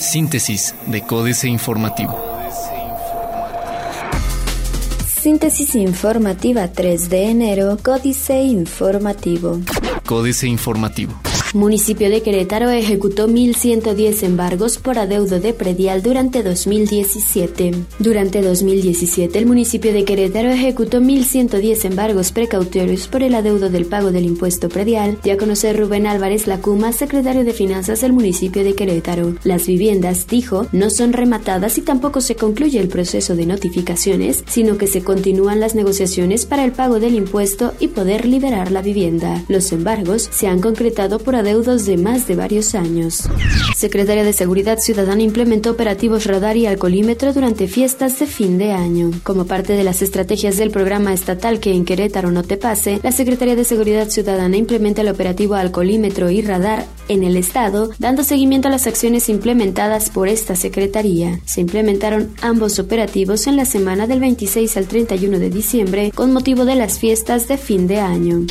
Síntesis de Códice Informativo. Síntesis informativa 3 de enero, Códice Informativo. Códice Informativo. Municipio de Querétaro ejecutó 1.110 embargos por adeudo de predial durante 2017. Durante 2017, el municipio de Querétaro ejecutó 1.110 embargos precautorios por el adeudo del pago del impuesto predial, dio a conocer Rubén Álvarez Lacuma, secretario de Finanzas del municipio de Querétaro. Las viviendas, dijo, no son rematadas y tampoco se concluye el proceso de notificaciones, sino que se continúan las negociaciones para el pago del impuesto y poder liberar la vivienda. Los embargos se han concretado por adeudos de más de varios años. Secretaria de Seguridad Ciudadana implementó operativos radar y alcoholímetro durante fiestas de fin de año. Como parte de las estrategias del programa estatal que en Querétaro no te pase, la Secretaría de Seguridad Ciudadana implementa el operativo alcoholímetro y radar en el Estado, dando seguimiento a las acciones implementadas por esta Secretaría. Se implementaron ambos operativos en la semana del 26 al 31 de diciembre con motivo de las fiestas de fin de año.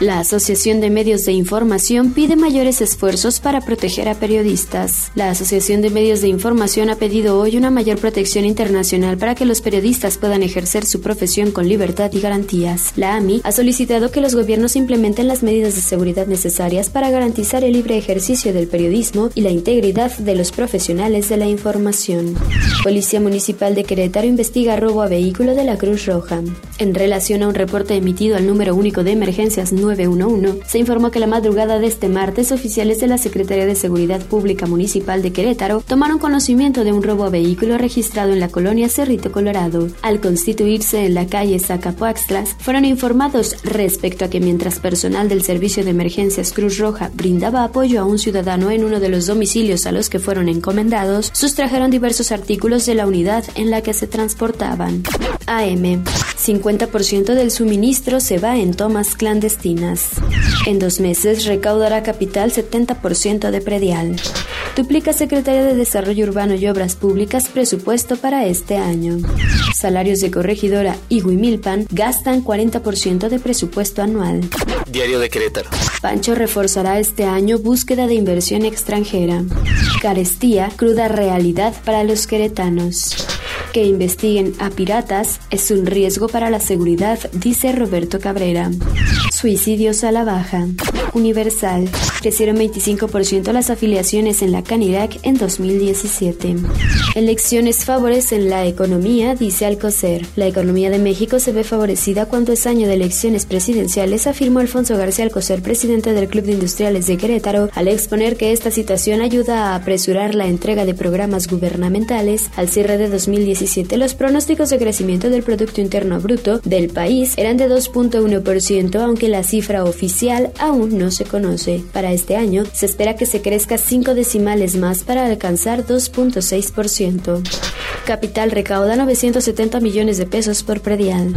La Asociación de Medios de Información pide mayores esfuerzos para proteger a periodistas. La Asociación de Medios de Información ha pedido hoy una mayor protección internacional para que los periodistas puedan ejercer su profesión con libertad y garantías. La AMI ha solicitado que los gobiernos implementen las medidas de seguridad necesarias para garantizar el libre ejercicio del periodismo y la integridad de los profesionales de la información. Policía Municipal de Querétaro investiga robo a vehículo de la Cruz Roja. En relación a un reporte emitido al número único de emergencias 911, se informó que la madrugada de este martes oficiales de la Secretaría de Seguridad Pública Municipal de Querétaro tomaron conocimiento de un robo a vehículo registrado en la colonia Cerrito Colorado. Al constituirse en la calle Zacapuaxtlas, fueron informados respecto a que mientras personal del Servicio de Emergencias Cruz Roja brindaba apoyo a un ciudadano en uno de los domicilios a los que fueron encomendados, sustrajeron diversos artículos de la unidad en la que se transportaban. AM. 50% del suministro se va en tomas clandestinas. En dos meses recaudará capital 70% de predial. Duplica Secretaría de Desarrollo Urbano y Obras Públicas presupuesto para este año. Salarios de corregidora y Huimilpan gastan 40% de presupuesto anual. Diario de Querétaro. Pancho reforzará este año búsqueda de inversión extranjera. Carestía, cruda realidad para los queretanos. Que investiguen a piratas es un riesgo para la seguridad, dice Roberto Cabrera. Suicidios a la baja. Universal. Crecieron 25% las afiliaciones en la Canirac en 2017. Elecciones favorecen la economía, dice Alcocer. La economía de México se ve favorecida cuando es año de elecciones presidenciales, afirmó Alfonso García Alcocer, presidente del Club de Industriales de Querétaro, al exponer que esta situación ayuda a apresurar la entrega de programas gubernamentales. Al cierre de 2017, los pronósticos de crecimiento del Producto Interno Bruto del país eran de 2.1%, aunque la cifra oficial aún no se conoce. Para este año, se espera que se crezca 5 decimales más para alcanzar 2.6%. Capital recauda 970 millones de pesos por predial.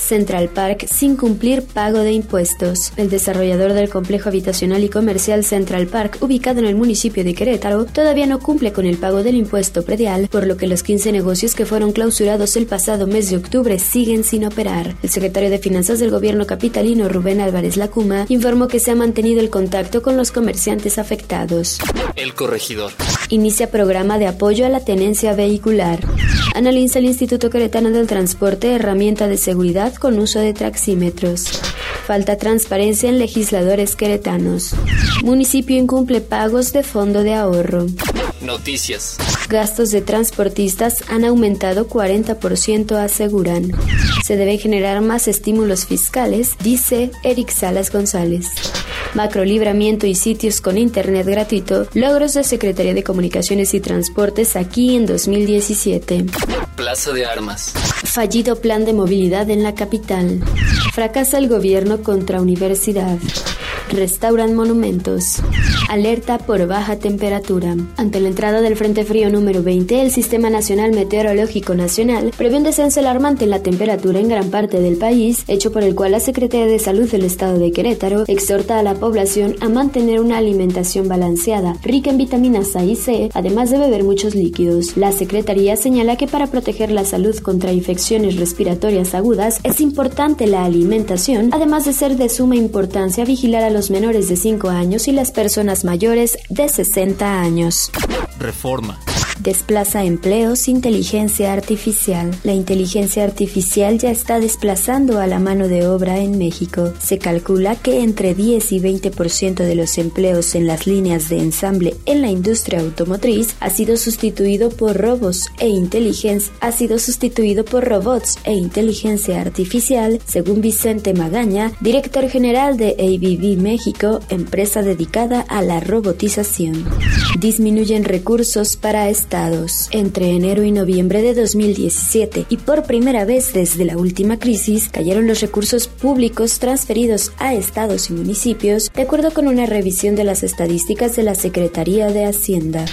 Central Park sin cumplir pago de impuestos. El desarrollador del complejo habitacional y comercial Central Park, ubicado en el municipio de Querétaro, todavía no cumple con el pago del impuesto predial, por lo que los 15 negocios que fueron clausurados el pasado mes de octubre siguen sin operar. El secretario de Finanzas del gobierno capitalino, Rubén Álvarez Lacuma, informó que se ha mantenido el contacto con los comerciantes afectados. El corregidor. Inicia programa de apoyo a la tenencia vehicular. Analiza el Instituto Queretano del Transporte herramienta de seguridad con uso de taxímetros. Falta transparencia en legisladores queretanos. Municipio incumple pagos de fondo de ahorro. Noticias. Gastos de transportistas han aumentado 40%, aseguran. Se deben generar más estímulos fiscales, dice Eric Salas González. Macrolibramiento y sitios con internet gratuito, logros de Secretaría de Comunicaciones y Transportes aquí en 2017. Plaza de Armas. Fallido plan de movilidad en la capital. Fracasa el gobierno contra universidad. Restauran monumentos. Alerta por baja temperatura. Ante la entrada del Frente Frío número 20, el Sistema Nacional Meteorológico Nacional prevé un descenso alarmante en la temperatura en gran parte del país, hecho por el cual la Secretaría de Salud del Estado de Querétaro exhorta a la población a mantener una alimentación balanceada, rica en vitaminas A y C, además de beber muchos líquidos. La Secretaría señala que para proteger la salud contra infecciones respiratorias agudas es importante la alimentación, además de ser de suma importancia vigilar a los menores de 5 años y las personas mayores de 60 años. Reforma. Desplaza empleos inteligencia artificial. La inteligencia artificial ya está desplazando a la mano de obra en México. Se calcula que entre 10 y 20% de los empleos en las líneas de ensamble en la industria automotriz ha sido sustituido por robots e inteligencia ha sido sustituido por robots e inteligencia artificial, según Vicente Magaña, director general de ABB México, empresa dedicada a la robotización. Disminuyen recursos para Entre enero y noviembre de 2017 y por primera vez desde la última crisis, cayeron los recursos públicos transferidos a estados y municipios, de acuerdo con una revisión de las estadísticas de la Secretaría de Hacienda.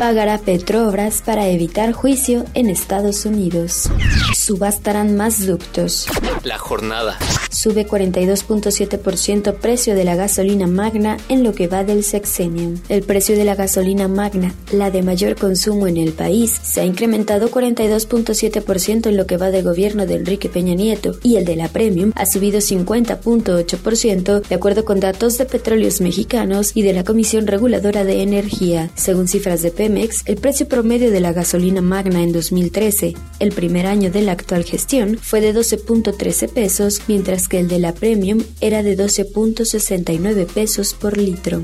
Pagará Petrobras para evitar juicio en Estados Unidos. Subastarán más ductos. La jornada. Sube 42.7% precio de la gasolina magna en lo que va del sexenio. El precio de la gasolina magna, la de mayor consumo en el país, se ha incrementado 42.7% en lo que va del gobierno de Enrique Peña Nieto y el de la Premium ha subido 50.8% de acuerdo con datos de Petróleos Mexicanos y de la Comisión Reguladora de Energía. Según cifras de Pemex, el precio promedio de la gasolina magna en 2013, el primer año de la actual gestión, fue de 12.13 pesos, mientras que el de la Premium era de 12.69 pesos por litro.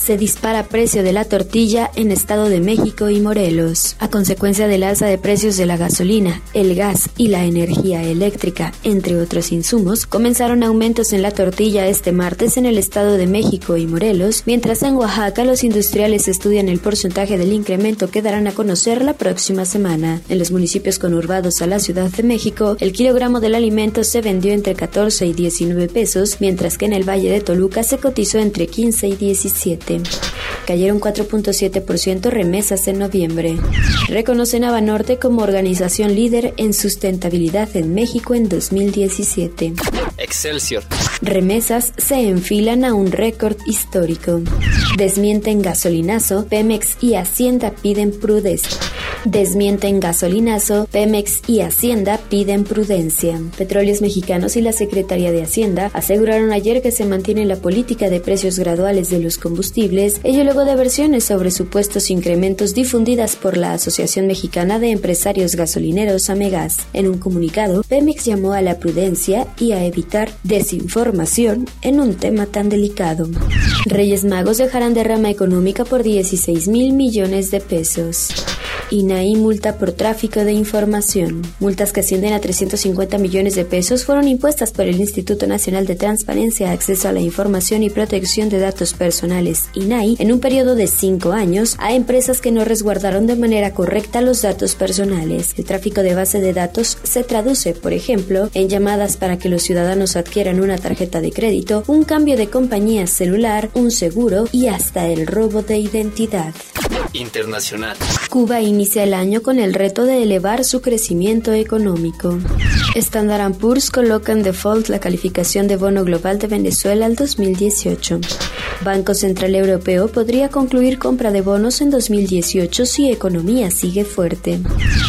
Se dispara precio de la tortilla en Estado de México y Morelos. A consecuencia del alza de precios de la gasolina, el gas y la energía eléctrica, entre otros insumos, comenzaron aumentos en la tortilla este martes en el Estado de México y Morelos, mientras en Oaxaca los industriales estudian el porcentaje del incremento que darán a conocer la próxima semana. En los municipios conurbados a la Ciudad de México, el kilogramo del alimento se vendió entre 14 y 19 pesos, mientras que en el Valle de Toluca se cotizó entre 15 y 17. Cayeron 4.7% remesas en noviembre. Reconocen a Banorte como organización líder en sustentabilidad en México en 2017. Excelsior. Remesas se enfilan a un récord histórico. Desmienten gasolinazo, Pemex y Hacienda piden prudencia. Desmienten gasolinazo, Pemex y Hacienda piden prudencia. Petróleos Mexicanos y la Secretaría de Hacienda aseguraron ayer que se mantiene la política de precios graduales de los combustibles, ello luego de versiones sobre supuestos incrementos difundidas por la Asociación Mexicana de Empresarios Gasolineros Amegas. En un comunicado, Pemex llamó a la prudencia y a evitar desinformación en un tema tan delicado. Reyes Magos dejarán derrama económica por 16 mil millones de pesos. INAI multa por tráfico de información. Multas que ascienden a 350 millones de pesos fueron impuestas por el Instituto Nacional de Transparencia, Acceso a la Información y Protección de Datos Personales, INAI, en un periodo de cinco años a empresas que no resguardaron de manera correcta los datos personales. El tráfico de base de datos se traduce, por ejemplo, en llamadas para que los ciudadanos adquieran una tarjeta de crédito, un cambio de compañía celular, un seguro y hasta el robo de identidad. Internacional. Cuba inicia el año con el reto de elevar su crecimiento económico. Standard Poor's coloca en default la calificación de bono global de Venezuela al 2018. Banco Central Europeo podría concluir compra de bonos en 2018 si economía sigue fuerte.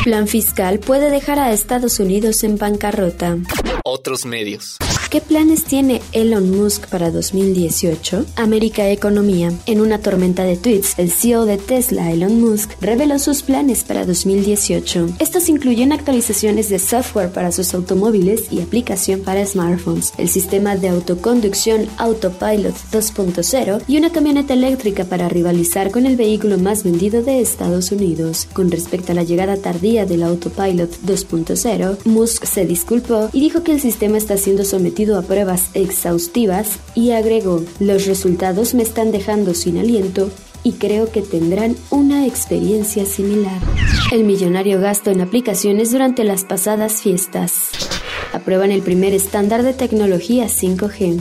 Plan fiscal puede dejar a Estados Unidos en bancarrota. Otros medios. ¿Qué planes tiene Elon Musk para 2018? América Economía. En una tormenta de tweets, el CEO de Tesla, Elon Musk, reveló sus planes para 2018. Estos incluyen actualizaciones de software para sus automóviles y aplicación para smartphones, el sistema de autoconducción Autopilot 2.0 y una camioneta eléctrica para rivalizar con el vehículo más vendido de Estados Unidos. Con respecto a la llegada tardía del Autopilot 2.0, Musk se disculpó y dijo que el sistema está siendo sometido a pruebas exhaustivas y agregó, los resultados me están dejando sin aliento y creo que tendrán una experiencia similar. El millonario gasto en aplicaciones durante las pasadas fiestas. Aprueban el primer estándar de tecnología 5G.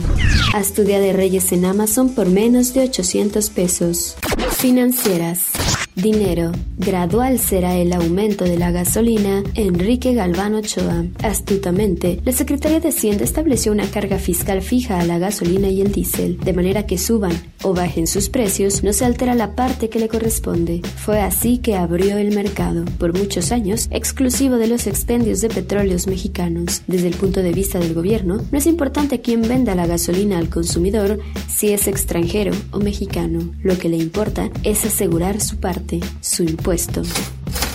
Astudia de Reyes en Amazon por menos de 800 pesos. Financieras. Dinero. Gradual será el aumento de la gasolina. Enrique Galván Ochoa. Astutamente, la Secretaría de Hacienda estableció una carga fiscal fija a la gasolina y el diésel, de manera que suban o bajen sus precios, no se altera la parte que le corresponde. Fue así que abrió el mercado, por muchos años, exclusivo de los expendios de petróleos mexicanos. Desde el punto de vista del gobierno, no es importante quién venda la gasolina al consumidor, si es extranjero o mexicano. Lo que le importa es asegurar su parte, su impuesto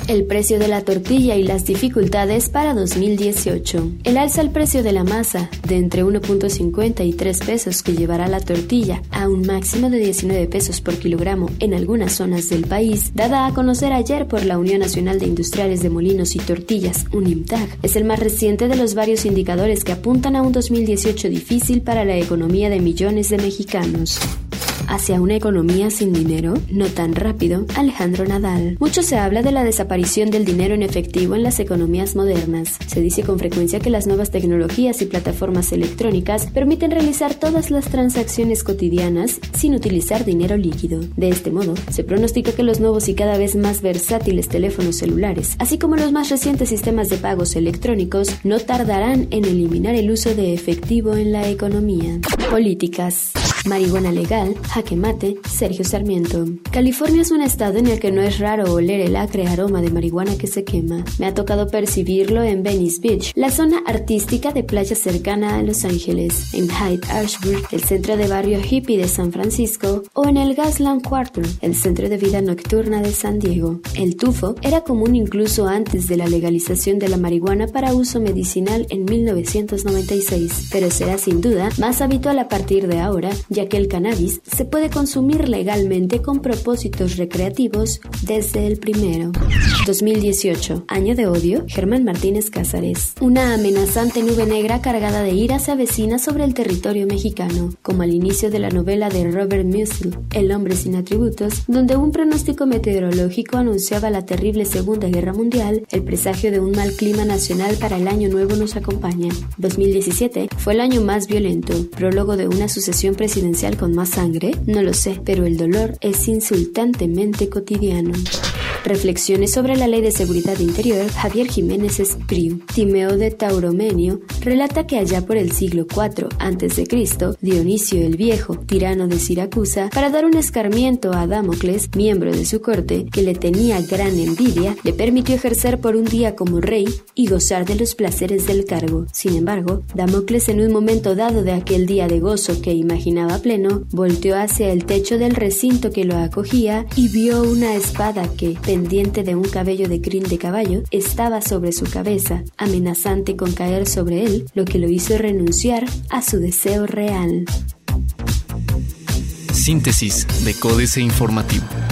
el precio de la tortilla y las dificultades para 2018. El alza al precio de la masa de entre 1.50 y 3 pesos que llevará la tortilla a un máximo de 19 pesos por kilogramo en algunas zonas del país, dada a conocer ayer por la Unión Nacional de Industriales de Molinos y Tortillas, UNIMTAG, es el más reciente de los varios indicadores que apuntan a un 2018 difícil para la economía de millones de mexicanos hacia una economía sin dinero, no tan rápido, Alejandro Nadal. Mucho se habla de la desaparición del dinero en efectivo en las economías modernas. Se dice con frecuencia que las nuevas tecnologías y plataformas electrónicas permiten realizar todas las transacciones cotidianas sin utilizar dinero líquido. De este modo, se pronostica que los nuevos y cada vez más versátiles teléfonos celulares, así como los más recientes sistemas de pagos electrónicos, no tardarán en eliminar el uso de efectivo en la economía. Políticas. Marihuana legal, jaque mate, Sergio Sarmiento. California es un estado en el que no es raro oler el acre aroma de marihuana que se quema. Me ha tocado percibirlo en Venice Beach, la zona artística de playa cercana a Los Ángeles, en Hyde Ashbury, el centro de barrio hippie de San Francisco, o en el Gasland Quarter, el centro de vida nocturna de San Diego. El tufo era común incluso antes de la legalización de la marihuana para uso medicinal en 1996, pero será sin duda más habitual a partir de ahora ya que el cannabis se puede consumir legalmente con propósitos recreativos desde el primero. 2018, año de odio, Germán Martínez Cázares. Una amenazante nube negra cargada de ira se avecina sobre el territorio mexicano, como al inicio de la novela de Robert Musil, El hombre sin atributos, donde un pronóstico meteorológico anunciaba la terrible Segunda Guerra Mundial, el presagio de un mal clima nacional para el año nuevo nos acompaña. 2017 fue el año más violento, prólogo de una sucesión presidencial con más sangre? No lo sé, pero el dolor es insultantemente cotidiano. Reflexiones sobre la Ley de Seguridad Interior, Javier Jiménez Espriu. Timeo de Tauromenio relata que allá por el siglo IV a.C., Dionisio el Viejo, tirano de Siracusa, para dar un escarmiento a Damocles, miembro de su corte, que le tenía gran envidia, le permitió ejercer por un día como rey y gozar de los placeres del cargo. Sin embargo, Damocles en un momento dado de aquel día de gozo que imaginaba pleno, volteó hacia el techo del recinto que lo acogía y vio una espada que, pendiente de un cabello de crin de caballo, estaba sobre su cabeza, amenazante con caer sobre él, lo que lo hizo renunciar a su deseo real. Síntesis de Códice Informativo.